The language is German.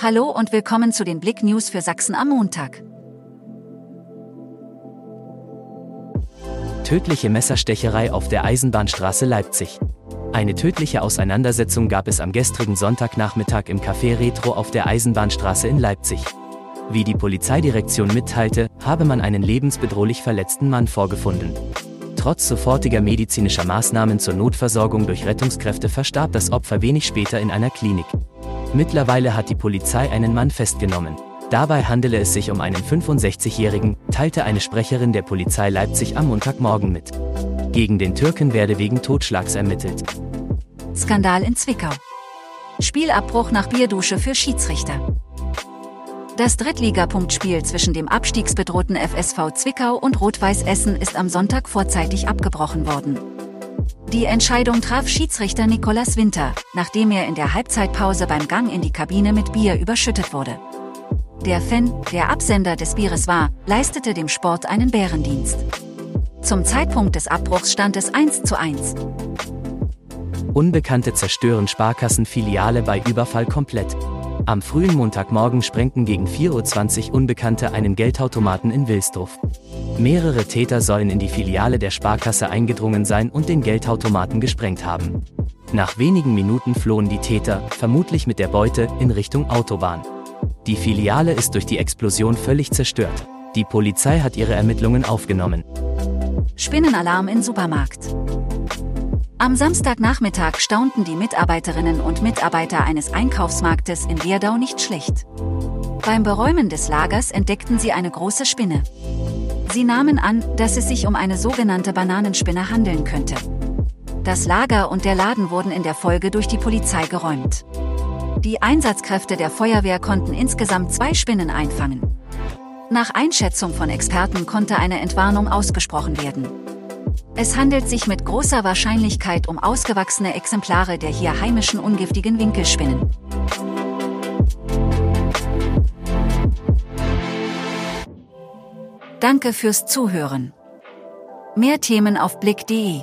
Hallo und willkommen zu den Blick News für Sachsen am Montag. Tödliche Messerstecherei auf der Eisenbahnstraße Leipzig. Eine tödliche Auseinandersetzung gab es am gestrigen Sonntagnachmittag im Café Retro auf der Eisenbahnstraße in Leipzig. Wie die Polizeidirektion mitteilte, habe man einen lebensbedrohlich verletzten Mann vorgefunden. Trotz sofortiger medizinischer Maßnahmen zur Notversorgung durch Rettungskräfte verstarb das Opfer wenig später in einer Klinik. Mittlerweile hat die Polizei einen Mann festgenommen. Dabei handele es sich um einen 65-Jährigen, teilte eine Sprecherin der Polizei Leipzig am Montagmorgen mit. Gegen den Türken werde wegen Totschlags ermittelt. Skandal in Zwickau. Spielabbruch nach Bierdusche für Schiedsrichter. Das Drittligapunktspiel zwischen dem abstiegsbedrohten FSV Zwickau und Rot-Weiß Essen ist am Sonntag vorzeitig abgebrochen worden. Die Entscheidung traf Schiedsrichter Nikolas Winter, nachdem er in der Halbzeitpause beim Gang in die Kabine mit Bier überschüttet wurde. Der Fan, der Absender des Bieres war, leistete dem Sport einen Bärendienst. Zum Zeitpunkt des Abbruchs stand es 1 zu 1. Unbekannte zerstören Sparkassenfiliale bei Überfall komplett. Am frühen Montagmorgen sprengten gegen 4.20 Uhr Unbekannte einen Geldautomaten in Wilsdorf. Mehrere Täter sollen in die Filiale der Sparkasse eingedrungen sein und den Geldautomaten gesprengt haben. Nach wenigen Minuten flohen die Täter, vermutlich mit der Beute, in Richtung Autobahn. Die Filiale ist durch die Explosion völlig zerstört. Die Polizei hat ihre Ermittlungen aufgenommen. Spinnenalarm in Supermarkt. Am Samstagnachmittag staunten die Mitarbeiterinnen und Mitarbeiter eines Einkaufsmarktes in Werdau nicht schlecht. Beim Beräumen des Lagers entdeckten sie eine große Spinne. Sie nahmen an, dass es sich um eine sogenannte Bananenspinne handeln könnte. Das Lager und der Laden wurden in der Folge durch die Polizei geräumt. Die Einsatzkräfte der Feuerwehr konnten insgesamt zwei Spinnen einfangen. Nach Einschätzung von Experten konnte eine Entwarnung ausgesprochen werden. Es handelt sich mit großer Wahrscheinlichkeit um ausgewachsene Exemplare der hier heimischen ungiftigen Winkelspinnen. Danke fürs Zuhören. Mehr Themen auf blick.de